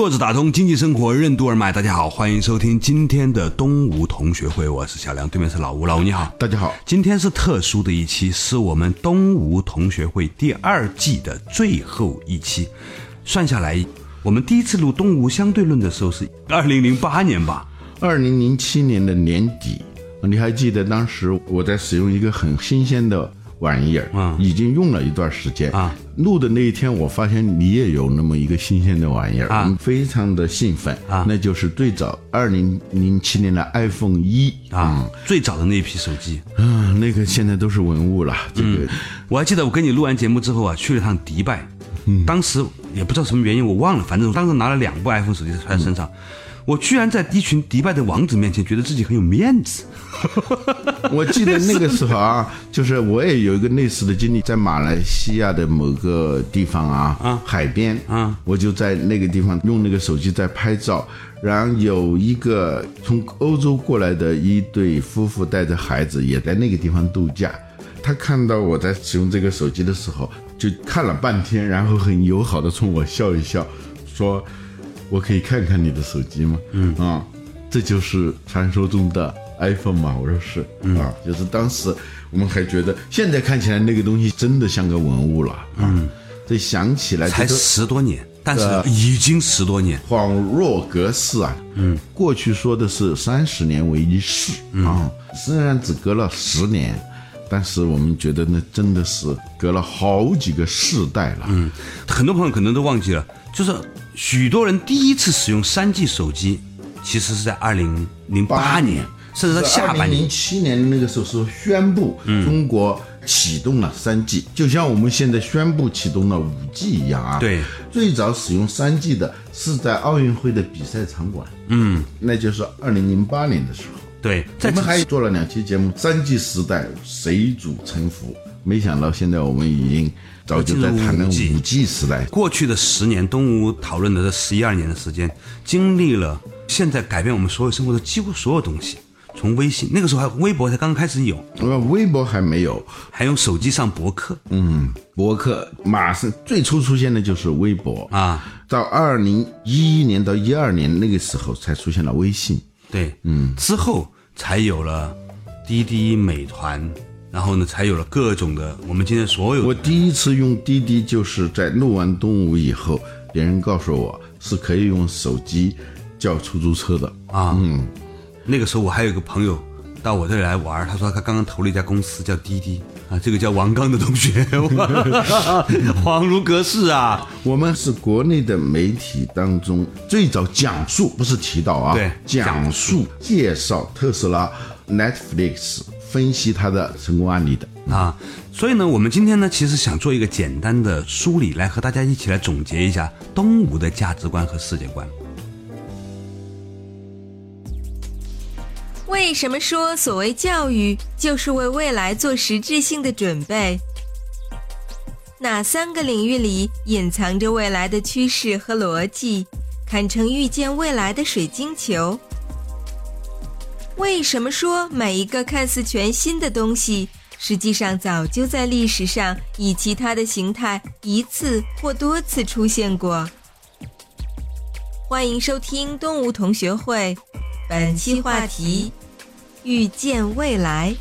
坐着打通经济生活任督二脉，大家好，欢迎收听今天的东吴同学会，我是小梁，对面是老吴，老吴你好，大家好。今天是特殊的一期，是我们东吴同学会第二季的最后一期，算下来，我们第一次录东吴相对论的时候是二零零八年吧？二零零七年的年底，你还记得当时我在使用一个很新鲜的玩意儿，嗯已经用了一段时间。啊。录的那一天，我发现你也有那么一个新鲜的玩意儿，啊。我们非常的兴奋。啊。那就是最早二零零七年的 iPhone 一。啊，最早的那一批手机，啊，那个现在都是文物了，这个。我还记得我跟你录完节目之后啊，去了趟迪拜，当时也不知道什么原因，我忘了，反正当时拿了两部 iPhone 手机揣在身上，我居然在一群迪拜的王子面前觉得自己很有面子。我记得那个时候啊，就是我也有一个类似的经历，在马来西亚的某个地方啊，啊。海边，啊，我就在那个地方用那个手机在拍照，然后有一个从欧洲过来的一对夫妇带着孩子也在那个地方度假，他看到我在使用这个手机的时候，就看了半天，然后很友好的冲我笑一笑，说：“我可以看看你的手机吗？”嗯啊，这就是传说中的 iPhone 嘛？我说是、啊，就是当时我们还觉得，现在看起来那个东西真的像个文物了。嗯，这想起来才十多年，但是呃已经十多年。恍若隔世啊！嗯，过去说的是三十年为一世、啊，虽然只隔了十年，但是我们觉得那真的是隔了好几个世代了。嗯，很多朋友可能都忘记了，就是许多人第一次使用三 G 手机，其实是在二零零八年，甚至到下半年零。七年那个时候是宣布中国启动了三 G，、就像我们现在宣布启动了五 G 一样啊。对，最早使用三 G 的是在奥运会的比赛场馆，嗯，那就是二零零八年的时候。对，我们还做了两期节目，三 G 时代谁主沉浮？没想到现在我们已经早就在谈论五 G 时代。过去的十年，东吴讨论的这十一二年的时间，经历了现在改变我们所有生活的几乎所有东西。从微信那个时候还微博才刚开始有，呃，微博还没有，还用手机上博客嗯，博客马上最初出现的就是微博，啊，到二零一一年到一二年那个时候才出现了微信。对，嗯，之后才有了滴滴、美团，然后呢，才有了各种的我们今天所有我第一次用滴滴就是在录完东吴以后，别人告诉我是可以用手机叫出租车的。啊，嗯，那个时候我还有个朋友到我这里来玩，他说他刚刚投了一家公司叫滴滴啊，这个叫王刚的同学，恍如隔世啊，我们是国内的媒体当中最早讲述，不是提到啊，对讲述介绍特斯拉、Netflix 分析他的成功案例的。啊，所以呢，我们今天呢，其实想做一个简单的梳理，来和大家一起来总结一下东吴的价值观和世界观。为什么说所谓教育就是为未来做实质性的准备？哪三个领域里隐藏着未来的趋势和逻辑，堪称预见未来的水晶球？为什么说每一个看似全新的东西，实际上早就在历史上以其他的形态一次或多次出现过？欢迎收听动物同学会，本期话题：遇见未来。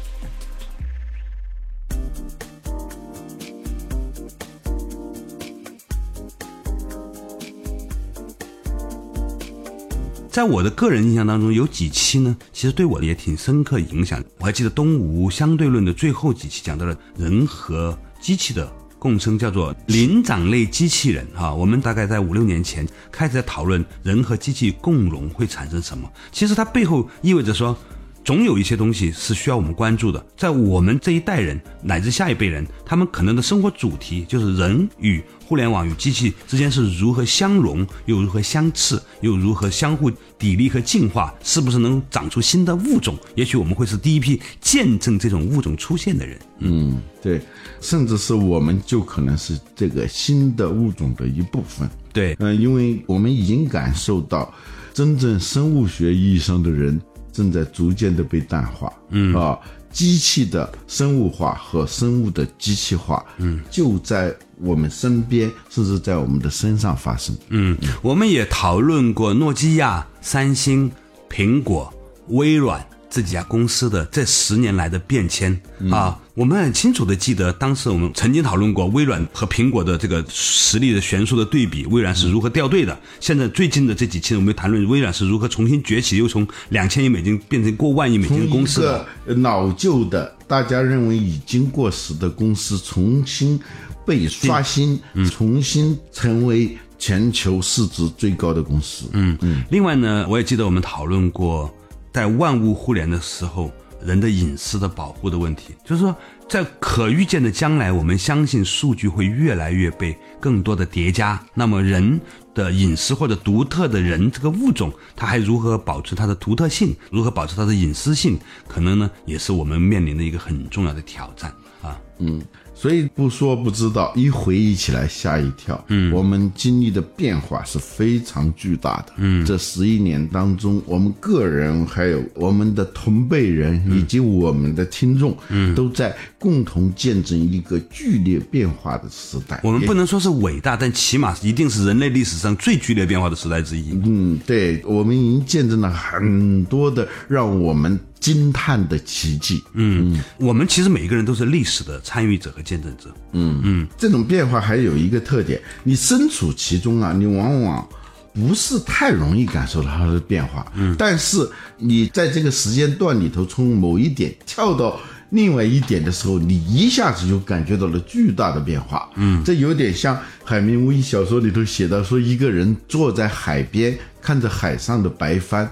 在我的个人印象当中，有几期呢，其实对我也挺深刻影响。我还记得东吴相对论的最后几期讲到了人和机器的共生，叫做灵长类机器人哈。我们大概在五六年前开始在讨论人和机器共融会产生什么。其实它背后意味着说，总有一些东西是需要我们关注的。在我们这一代人乃至下一辈人，他们可能的生活主题就是人与互联网与机器之间是如何相融，又如何相斥，又如何相互砥砺和进化，是不是能长出新的物种？也许我们会是第一批见证这种物种出现的人。嗯，对，甚至是我们就可能是这个新的物种的一部分。对，嗯、因为我们已经感受到，真正生物学意义上的人正在逐渐的被淡化。嗯啊，机器的生物化和生物的机器化，嗯，就在我们身边，甚至在我们的身上发生。嗯，我们也讨论过诺基亚、三星、苹果、微软这几家公司的这十年来的变迁、啊。我们很清楚的记得，当时我们曾经讨论过微软和苹果的这个实力的悬殊的对比，微软是如何掉队的。现在最近的这几期，我们谈论微软是如何重新崛起，又从两千亿美金变成过万亿美金的公司的。个老旧的、大家认为已经过时的公司，重新被刷新，重新成为全球市值最高的公司。嗯嗯，另外呢，我也记得我们讨论过，在万物互联的时候，人的隐私的保护的问题，就是说，在可预见的将来，我们相信数据会越来越被更多的叠加，那么人的隐私或者独特的人这个物种，它还如何保持它的独特性，如何保持它的隐私性，可能呢，也是我们面临的一个很重要的挑战啊。嗯所以不说不知道，一回忆起来吓一跳。嗯，我们经历的变化是非常巨大的。嗯，这十一年当中，我们个人还有我们的同辈人以及我们的听众，嗯，都在共同见证一个剧烈变化的时代。我们不能说是伟大，但起码一定是人类历史上最剧烈变化的时代之一。嗯，对，我们已经见证了很多的让我们惊叹的奇迹。嗯，我们其实每一个人都是历史的参与者和见证者。嗯嗯这种变化还有一个特点，你身处其中啊，你往往不是太容易感受到它的变化。嗯，但是你在这个时间段里头，从某一点跳到另外一点的时候，你一下子就感觉到了巨大的变化。嗯，这有点像海明威小说里头写到说，一个人坐在海边，看着海上的白帆，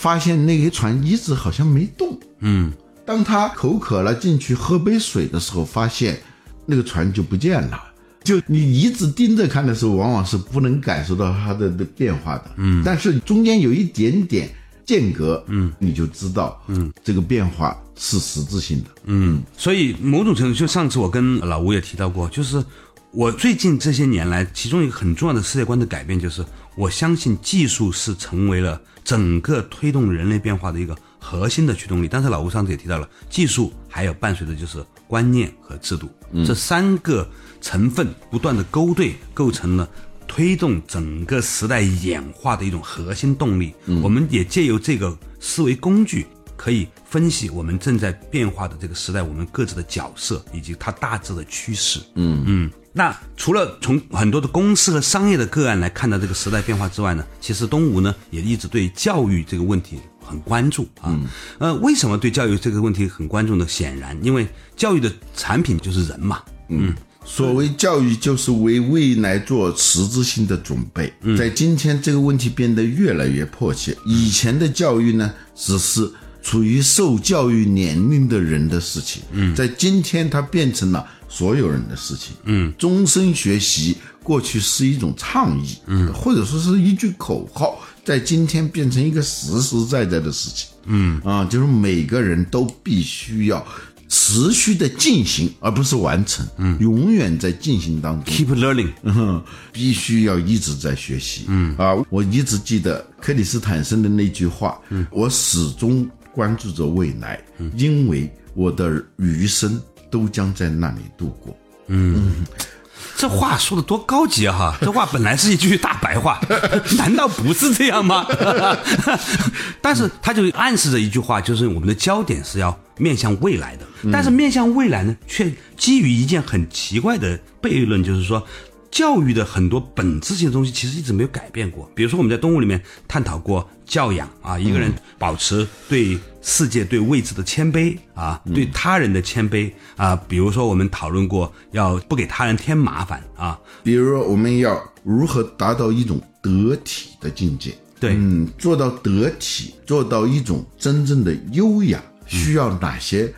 发现那个船一直好像没动。嗯，当他口渴了进去喝杯水的时候，发现那个船就不见了。就你一直盯着看的时候，往往是不能感受到它的的变化的。嗯，但是中间有一点点间隔，嗯，你就知道，嗯，这个变化是实质性的。嗯，所以某种程度，就上次我跟老吴也提到过，就是我最近这些年来，其中一个很重要的世界观的改变，就是我相信技术是成为了整个推动人类变化的一个核心的驱动力。但是老吴上次也提到了，技术还有伴随的就是观念和制度，这三个成分不断的勾兑，构成了。推动整个时代演化的一种核心动力，我们也借由这个思维工具，可以分析我们正在变化的这个时代，我们各自的角色以及它大致的趋势。嗯嗯。那除了从很多的公司和商业的个案来看到这个时代变化之外呢，其实东吴呢也一直对教育这个问题很关注啊。呃，为什么对教育这个问题很关注呢？显然，因为教育的产品就是人嘛。嗯。所谓教育，就是为未来做实质性的准备。在今天，这个问题变得越来越迫切。以前的教育呢，只是处于受教育年龄的人的事情。嗯，在今天，它变成了所有人的事情。嗯，终身学习过去是一种倡议，嗯，或者说是一句口号，在今天变成一个实实在在的事情。嗯，啊，就是每个人都必须要。持续的进行，而不是完成，嗯，永远在进行当中，keep learning，嗯哼，必须要一直在学习，嗯。啊，我一直记得克里斯坦森的那句话，嗯，我始终关注着未来，嗯，因为我的余生都将在那里度过，嗯。这话说的多高级啊！哈，这话本来是一句大白话，难道不是这样吗？但是他就暗示着一句话，就是我们的焦点是要面向未来的。但是面向未来呢，却基于一件很奇怪的悖论，就是说。教育的很多本质性的东西其实一直没有改变过。比如说，我们在动物里面探讨过教养啊，一个人保持对世界、对未知的谦卑啊，对他人的谦卑啊。比如说，我们讨论过要不给他人添麻烦啊。比如说，我们要如何达到一种得体的境界。对，嗯，做到得体，做到一种真正的优雅，需要哪些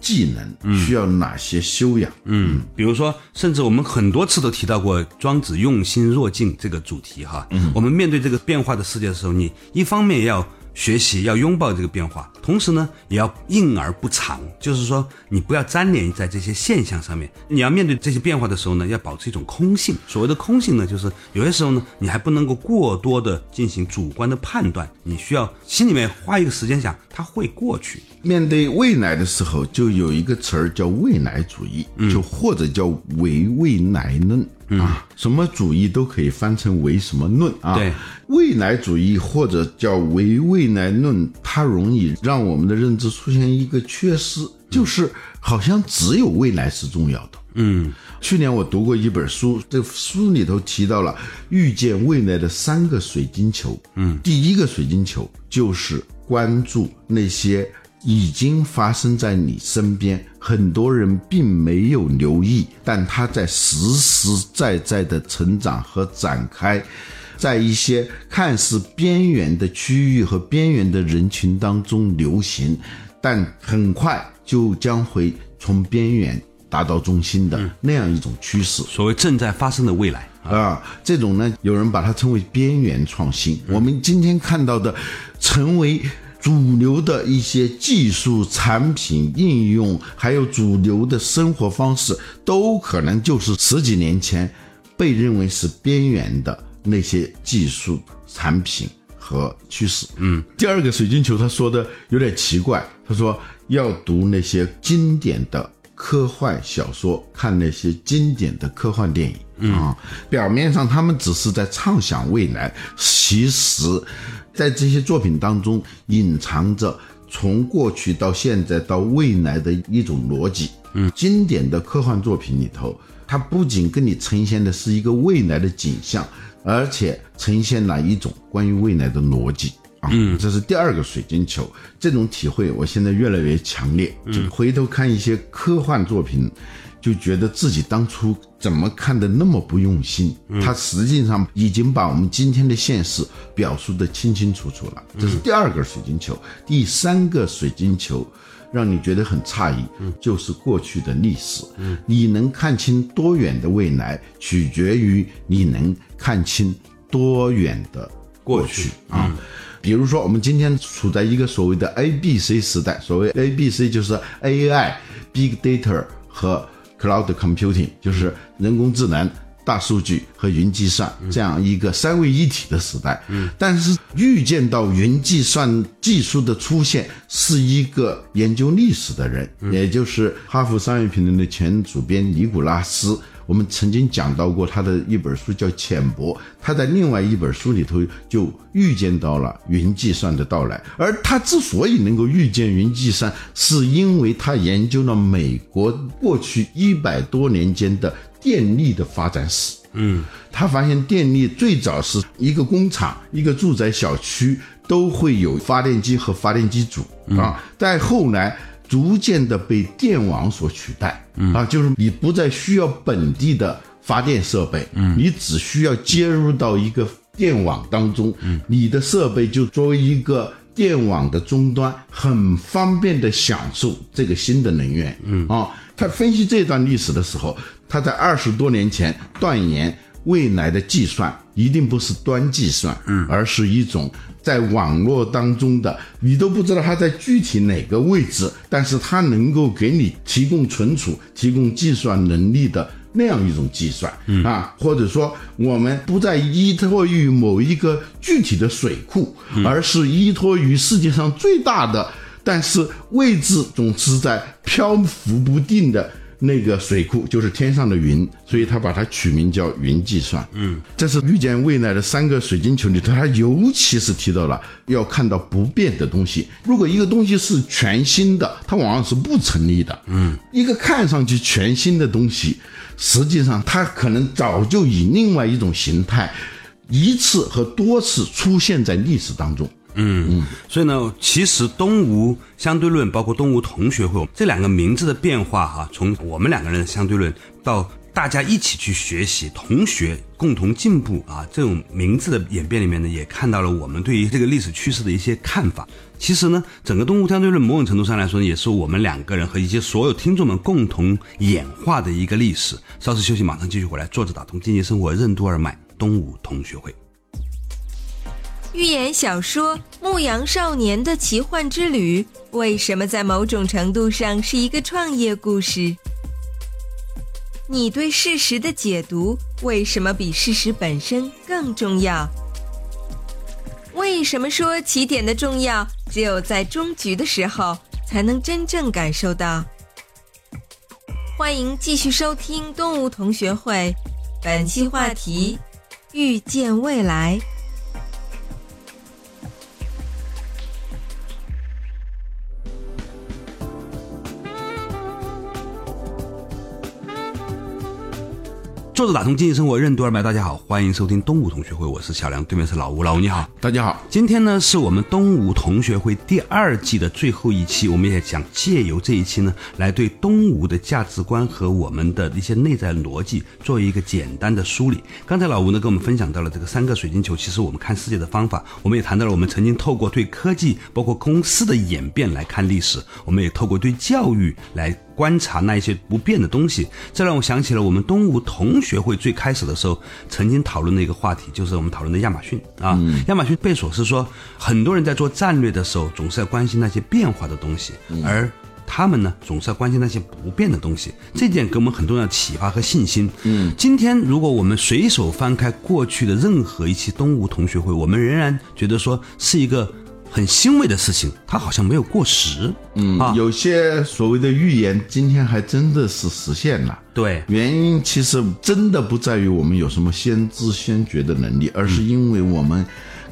技能？需要哪些修养？嗯，比如说，甚至我们很多次都提到过庄子用心若镜这个主题哈。嗯，我们面对这个变化的世界的时候，你一方面要学习，要拥抱这个变化，同时呢，也要应而不藏，就是说，你不要粘连在这些现象上面。你要面对这些变化的时候呢，要保持一种空性。所谓的空性呢，就是有些时候呢，你还不能够过多的进行主观的判断，你需要心里面花一个时间想，它会过去。面对未来的时候，就有一个词儿叫未来主义，就或者叫唯未来论、啊，什么主义都可以翻成为什么论啊。对，未来主义或者叫唯未来论，它容易让我们的认知出现一个缺失，就是好像只有未来是重要的。嗯，去年我读过一本书，这书里头提到了遇见未来的三个水晶球。嗯，第一个水晶球就是关注那些已经发生在你身边，很多人并没有留意，但它在实实在在的成长和展开。在一些看似边缘的区域和边缘的人群当中流行，但很快就将会从边缘达到中心的那样一种趋势。所谓正在发生的未来。啊，这种呢，有人把它称为边缘创新。我们今天看到的，成为主流的一些技术产品应用，还有主流的生活方式，都可能就是十几年前被认为是边缘的那些技术产品和趋势。嗯，第二个水晶球他说的有点奇怪，他说要读那些经典的科幻小说，看那些经典的科幻电影。啊，表面上他们只是在畅想未来，其实，在这些作品当中隐藏着从过去到现在到未来的一种逻辑。嗯，经典的科幻作品里头，它不仅跟你呈现的是一个未来的景象，而且呈现了一种关于未来的逻辑。啊，这是第二个水晶球。这种体会，我现在越来越强烈。就回头看一些科幻作品。就觉得自己当初怎么看的那么不用心，他实际上已经把我们今天的现实表述的清清楚楚了。这是第二个水晶球，第三个水晶球，让你觉得很诧异，就是过去的历史。你能看清多远的未来，取决于你能看清多远的过去啊。比如说，我们今天处在一个所谓的 A B C 时代，所谓 A B C 就是 A I、Big Data 和 Cloud Computing 就是人工智能、大数据和云计算这样一个三位一体的时代。嗯，但是预见到云计算技术的出现，是一个研究历史的人，也就是哈佛商业评论的前主编尼古拉斯。我们曾经讲到过他的一本书叫《浅薄》，他在另外一本书里头就预见到了云计算的到来。而他之所以能够预见云计算，是因为他研究了美国过去一百多年间的电力的发展史。嗯，他发现电力最早是一个工厂、一个住宅小区都会有发电机和发电机组啊，再后来。逐渐的被电网所取代，啊，就是你不再需要本地的发电设备，嗯，你只需要接入到一个电网当中，嗯，你的设备就作为一个电网的终端，很方便的享受这个新的能源，嗯。啊，他分析这段历史的时候，他在二十多年前断言未来的计算一定不是端计算，嗯，而是一种。在网络当中的，你都不知道它在具体哪个位置，但是它能够给你提供存储、提供计算能力的那样一种计算啊，或者说我们不再依托于某一个具体的水库，而是依托于世界上最大的，但是位置总是在漂浮不定的。那个水库就是天上的云，所以他把它取名叫云计算。嗯，这是预见未来的三个水晶球里头，他尤其是提到了要看到不变的东西。如果一个东西是全新的，它往往是不成立的。嗯，一个看上去全新的东西，实际上它可能早就以另外一种形态，一次和多次出现在历史当中。嗯，所以呢，其实东吴相对论包括东吴同学会这两个名字的变化哈，从我们两个人的相对论到大家一起去学习，同学共同进步啊，这种名字的演变里面呢，也看到了我们对于这个历史趋势的一些看法。其实呢，整个东吴相对论某种程度上来说，也是我们两个人和一些所有听众们共同演化的一个历史。稍事休息，马上继续回来。坐着打通经济生活任督二脉，东吴同学会。寓言小说《牧羊少年的奇幻之旅》为什么在某种程度上是一个创业故事？你对事实的解读为什么比事实本身更重要？为什么说起点的重要只有在终局的时候才能真正感受到？欢迎继续收听动物同学会，本期话题：预见未来。坐着打通经济生活任督二脉，大家好，欢迎收听东吴同学会，我是小梁，对面是老吴，老吴你好。大家好，今天呢是我们东吴同学会第二季的最后一期，我们也想借由这一期呢，来对东吴的价值观和我们的一些内在逻辑做一个简单的梳理。刚才老吴呢跟我们分享到了这个三个水晶球，其实我们看世界的方法，我们也谈到了我们曾经透过对科技包括公司的演变来看历史，我们也透过对教育来。观察那一些不变的东西，这让我想起了我们东吴同学会最开始的时候曾经讨论的一个话题，就是我们讨论的亚马逊啊。亚马逊贝索斯说，很多人在做战略的时候总是要关心那些变化的东西，而他们呢总是要关心那些不变的东西。这点给我们很重要的启发和信心。嗯，今天如果我们随手翻开过去的任何一期东吴同学会，我们仍然觉得说是一个。很欣慰的事情，它好像没有过时。嗯，有些所谓的预言，今天还真的是实现了。对，原因其实真的不在于我们有什么先知先觉的能力，而是因为我们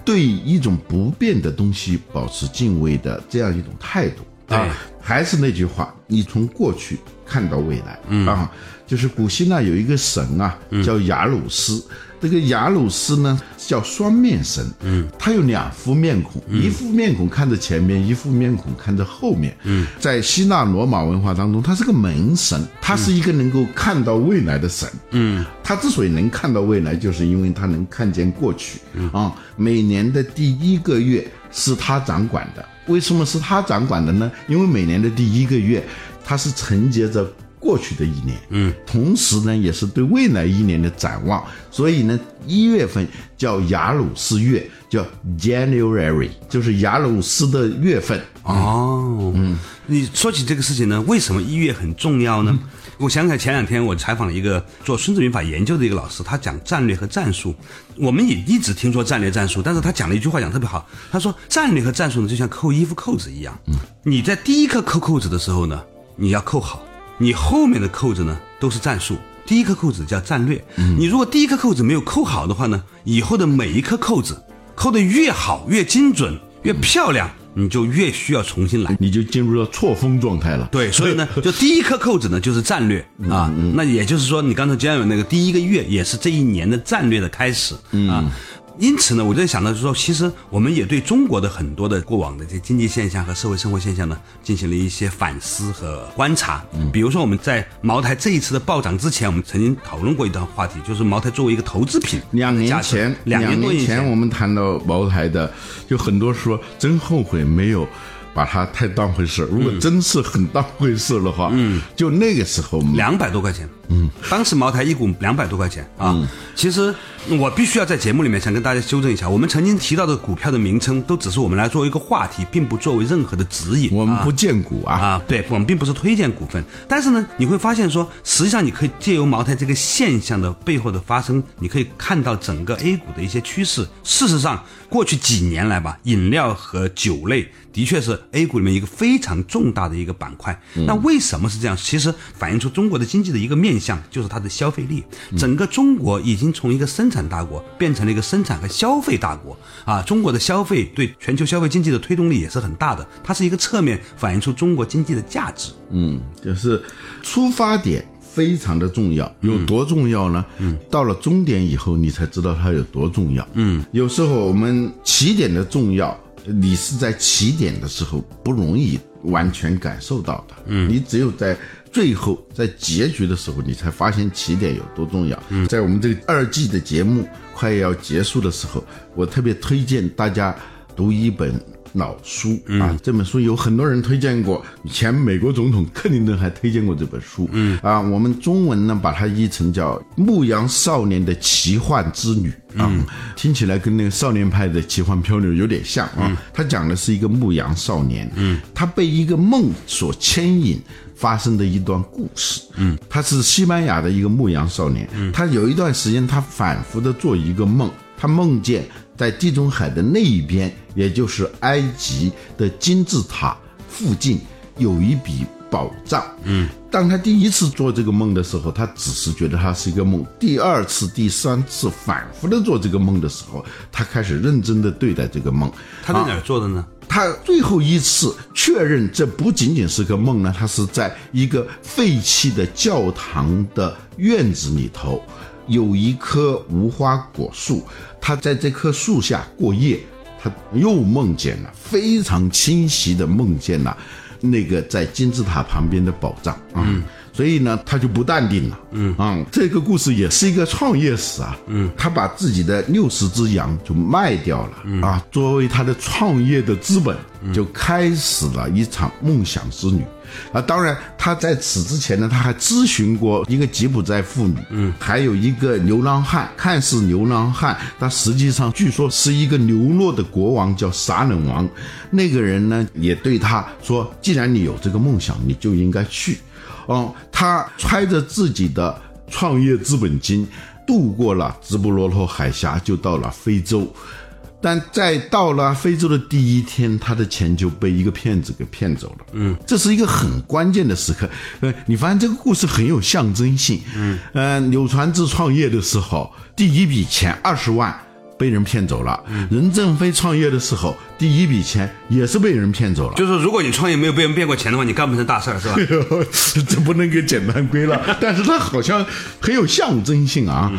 对一种不变的东西保持敬畏的这样一种态度。啊，还是那句话，你从过去看到未来。嗯啊，就是古希腊有一个神啊，叫雅鲁斯。这个雅鲁斯呢叫双面神，嗯，他有两副面孔，一副面孔看着前面，一副面孔看着后面，嗯，在希腊罗马文化当中，他是个门神，他是一个能够看到未来的神，嗯，他之所以能看到未来，就是因为他能看见过去，嗯啊，每年的第一个月是他掌管的，为什么是他掌管的呢？因为每年的第一个月，他是承接着。过去的一年，嗯，同时呢，也是对未来一年的展望，所以呢，一月份叫雅鲁斯月，叫 January，就是雅鲁斯的月份。哦，嗯，你说起这个事情呢，为什么一月很重要呢？我想起来前两天我采访了一个做孙子兵法研究的一个老师，他讲战略和战术。我们也一直听说战略战术，但是他讲了一句话讲特别好，他说战略和战术呢，就像扣衣服扣子一样，嗯，你在第一颗扣扣子的时候呢，你要扣好。你后面的扣子呢，都是战术。第一颗扣子叫战略。你如果第一颗扣子没有扣好的话呢，以后的每一颗扣子扣得越好、越精准、越漂亮，你就越需要重新来，你就进入了错峰状态了。对，所以呢，就第一颗扣子呢就是战略啊。那也就是说，你刚才讲的那个第一个月也是这一年的战略的开始啊。因此呢，我在想到就是说，其实我们也对中国的很多的过往的这些经济现象和社会生活现象呢，进行了一些反思和观察。嗯，比如说我们在茅台这一次的暴涨之前，我们曾经讨论过一段话题，就是茅台作为一个投资品。两年前，两年多前我们谈到茅台的，就很多说真后悔没有。把它太当回事，如果真是很当回事的话，嗯，就那个时候两百多块钱，嗯，当时茅台一股两百多块钱啊。其实我必须要在节目里面想跟大家纠正一下，我们曾经提到的股票的名称都只是我们来作为一个话题，并不作为任何的指引。我们不荐股啊，啊，对我们并不是推荐股份。但是呢，你会发现说，实际上你可以借由茅台这个现象的背后的发生，你可以看到整个 A 股的一些趋势。事实上，过去几年来吧，饮料和酒类。的确是 A 股里面一个非常重大的一个板块。那为什么是这样？其实反映出中国的经济的一个面向，就是它的消费力。整个中国已经从一个生产大国变成了一个生产和消费大国啊！中国的消费对全球消费经济的推动力也是很大的，它是一个侧面反映出中国经济的价值。嗯，就是出发点非常的重要，有多重要呢？嗯，到了终点以后，你才知道它有多重要。嗯，有时候我们起点的重要。你是在起点的时候不容易完全感受到的。嗯，你只有在最后在结局的时候，你才发现起点有多重要。嗯，在我们这个二季的节目快要结束的时候，我特别推荐大家读一本。老书啊，这本书有很多人推荐过，前美国总统克林顿还推荐过这本书。嗯啊，我们中文呢把它译成叫《牧羊少年的奇幻之旅》啊，听起来跟那个少年派的奇幻漂流有点像啊。他讲的是一个牧羊少年，嗯，他被一个梦所牵引，发生的一段故事。嗯，他是西班牙的一个牧羊少年，嗯他有一段时间他反复的做一个梦，他梦见。在地中海的那一边，也就是埃及的金字塔附近，有一笔宝藏。嗯，当他第一次做这个梦的时候，他只是觉得它是一个梦；第二次、第三次反复的做这个梦的时候，他开始认真的对待这个梦。他在哪儿做的呢？他最后一次确认这不仅仅是个梦呢，他是在一个废弃的教堂的院子里头。有一棵无花果树，他在这棵树下过夜，他又梦见了非常清晰的梦见了那个在金字塔旁边的宝藏啊，所以呢，他就不淡定了，嗯。啊，这个故事也是一个创业史啊，嗯，他把自己的六十只羊就卖掉了。啊，作为他的创业的资本，就开始了一场梦想之旅。啊，当然，他在此之前呢，他还咨询过一个吉普赛妇女，嗯，还有一个流浪汉，看似流浪汉，但实际上据说是一个流落的国王，叫撒冷王。那个人呢，也对他说：“既然你有这个梦想，你就应该去。”哦，他揣着自己的创业资本金，渡过了直布罗陀海峡，就到了非洲。但在到了非洲的第一天，他的钱就被一个骗子给骗走了。嗯，这是一个很关键的时刻。呃，你发现这个故事很有象征性。嗯，呃，柳传志创业的时候，第一笔钱二十万。被人骗走了。任正非创业的时候，第一笔钱也是被人骗走了。就是如果你创业没有被人骗过钱的话，你干不成大事儿，是吧？这不能给简单归了。但是它好像很有象征性啊。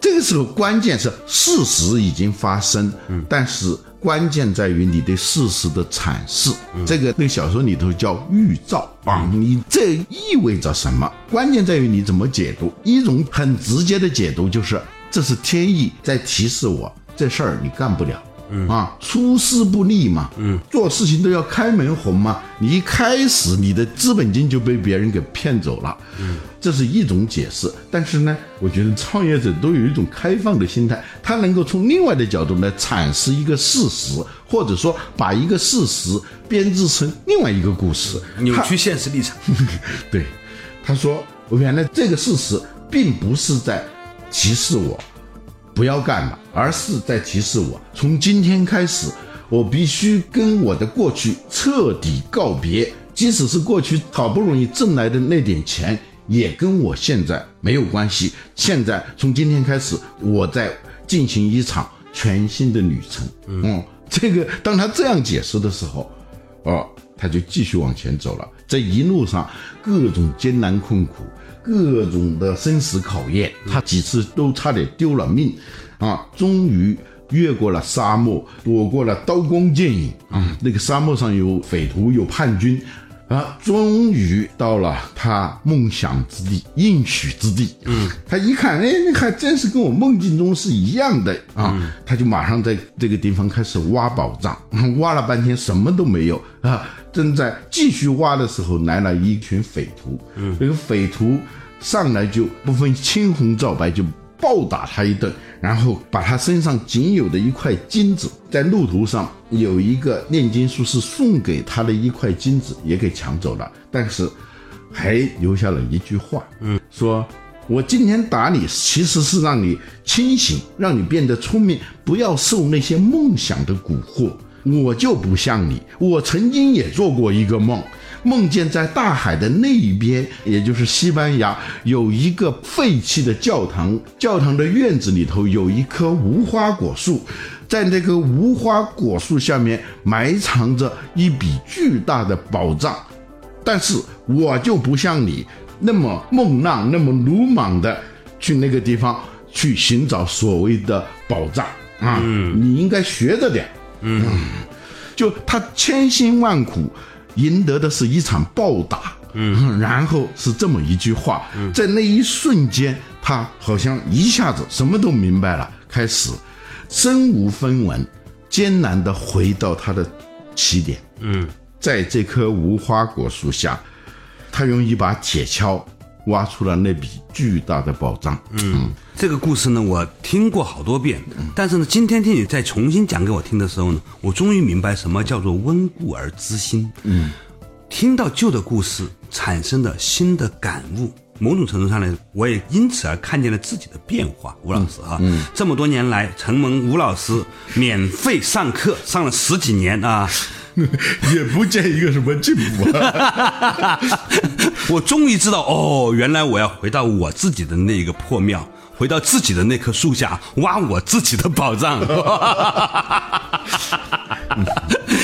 这个时候关键是事实已经发生，但是关键在于你对事实的阐释。这个那个小说里头叫预兆啊，你这意味着什么？关键在于你怎么解读。一种很直接的解读就是这是天意在提示我。这事儿你干不了，嗯啊，出师不利嘛，嗯，做事情都要开门红嘛。你一开始你的资本金就被别人给骗走了，嗯，这是一种解释。但是呢，我觉得创业者都有一种开放的心态，他能够从另外的角度来阐释一个事实，或者说把一个事实编织成另外一个故事，扭曲现实立场。对，他说，原来这个事实并不是在歧视我。不要干了，而是在提示我，从今天开始，我必须跟我的过去彻底告别。即使是过去好不容易挣来的那点钱，也跟我现在没有关系。现在从今天开始，我在进行一场全新的旅程。嗯，这个当他这样解释的时候，哦，他就继续往前走了。这一路上各种艰难困苦。各种的生死考验，他几次都差点丢了命，啊，终于越过了沙漠，躲过了刀光剑影啊。那个沙漠上有匪徒，有叛军，啊，终于到了他梦想之地、应许之地。嗯，他一看，哎，那还真是跟我梦境中是一样的啊。他就马上在这个地方开始挖宝藏，挖了半天什么都没有啊。正在继续挖的时候，来了一群匪徒。嗯，那个匪徒上来就不分青红皂白，就暴打他一顿，然后把他身上仅有的一块金子，在路途上有一个炼金术士送给他的一块金子也给抢走了，但是还留下了一句话，嗯，说我今天打你，其实是让你清醒，让你变得聪明，不要受那些梦想的蛊惑。我就不像你，我曾经也做过一个梦，梦见在大海的那一边，也就是西班牙，有一个废弃的教堂，教堂的院子里头有一棵无花果树，在那个无花果树下面埋藏着一笔巨大的宝藏，但是我就不像你那么梦浪，那么鲁莽的去那个地方去寻找所谓的宝藏。啊，你应该学着点。嗯，就他千辛万苦赢得的是一场暴打。嗯，然后是这么一句话，在那一瞬间，他好像一下子什么都明白了，开始身无分文，艰难的回到他的起点。嗯，在这棵无花果树下，他用一把铁锹挖出了那笔巨大的宝藏。嗯，这个故事呢，我听过好多遍，但是呢，今天听你再重新讲给我听的时候呢，我终于明白什么叫做温故而知新。嗯，听到旧的故事产生的新的感悟，某种程度上呢，我也因此而看见了自己的变化。吴老师啊，嗯，这么多年来承蒙吴老师免费上课上了十几年啊。也不见一个什么进步啊！我终于知道，哦，原来我要回到我自己的那个破庙，回到自己的那棵树下，挖我自己的宝藏。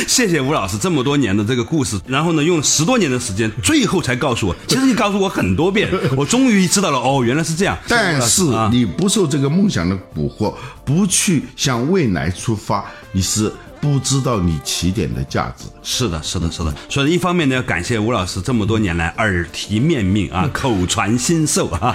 谢谢吴老师这么多年的这个故事，然后呢，用十多年的时间，最后才告诉我，其实你告诉我很多遍，我终于知道了，哦，原来是这样。但是你不受这个梦想的蛊惑，不去向未来出发，你是。不知道你起点的价值，是的，是的，是的。所以一方面呢，要感谢吴老师这么多年来耳提面命啊，口传心授啊，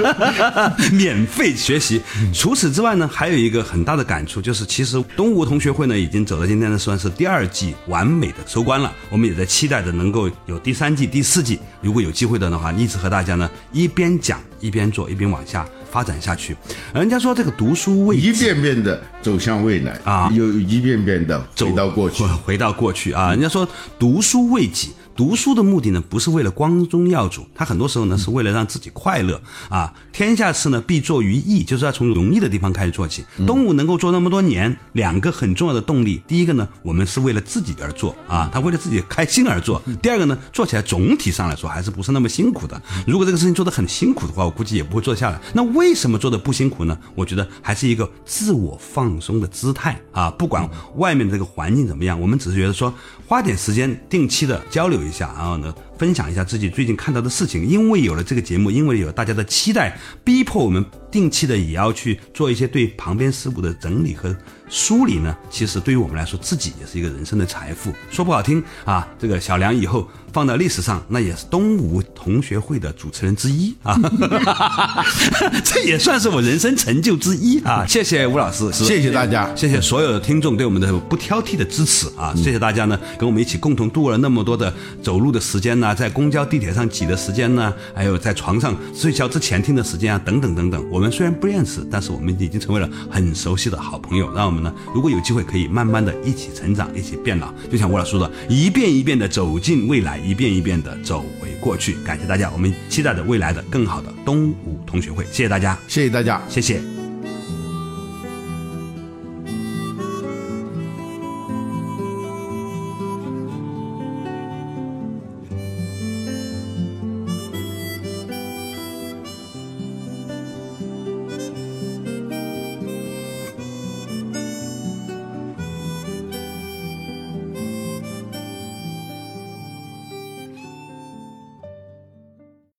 免费学习。除此之外呢，还有一个很大的感触，就是其实东吴同学会呢，已经走到今天呢，算是第二季完美的收官了。我们也在期待着能够有第三季、第四季。如果有机会的的话，一直和大家呢一边讲一边做，一边往下。发展下去，人家说这个读书为一遍遍的走向未来啊，又一遍遍的回到过去，回到过去啊。人家说读书为己。读书的目的呢，不是为了光宗耀祖，他很多时候呢是为了让自己快乐啊。天下事呢必作于易，就是要从容易的地方开始做起。东吴能够做那么多年，两个很重要的动力，第一个呢，我们是为了自己而做啊，他为了自己开心而做；第二个呢，做起来总体上来说还是不是那么辛苦的。如果这个事情做得很辛苦的话，我估计也不会做下来。那为什么做的不辛苦呢？我觉得还是一个自我放松的姿态啊，不管外面的这个环境怎么样，我们只是觉得说花点时间定期的交流。一下，然后呢，分享一下自己最近看到的事情。因为有了这个节目，因为有大家的期待，逼迫我们定期的也要去做一些对旁边事物的整理和梳理呢。其实对于我们来说，自己也是一个人生的财富。说不好听啊，这个小梁以后。放到历史上，那也是东吴同学会的主持人之一啊，这也算是我人生成就之一啊！谢谢吴老师，谢谢大家，谢谢所有的听众对我们的不挑剔的支持啊！谢谢大家呢，跟我们一起共同度过了那么多的走路的时间呢，在公交、地铁上挤的时间呢，还有在床上睡觉之前听的时间啊，等等等等。我们虽然不认识，但是我们已经成为了很熟悉的好朋友。让我们呢，如果有机会，可以慢慢的一起成长，一起变老。就像吴老师说的，一遍一遍的走进未来。一遍一遍的走回过去，感谢大家，我们期待着未来的更好的东吴同学会，谢谢大家，谢谢大家，谢谢。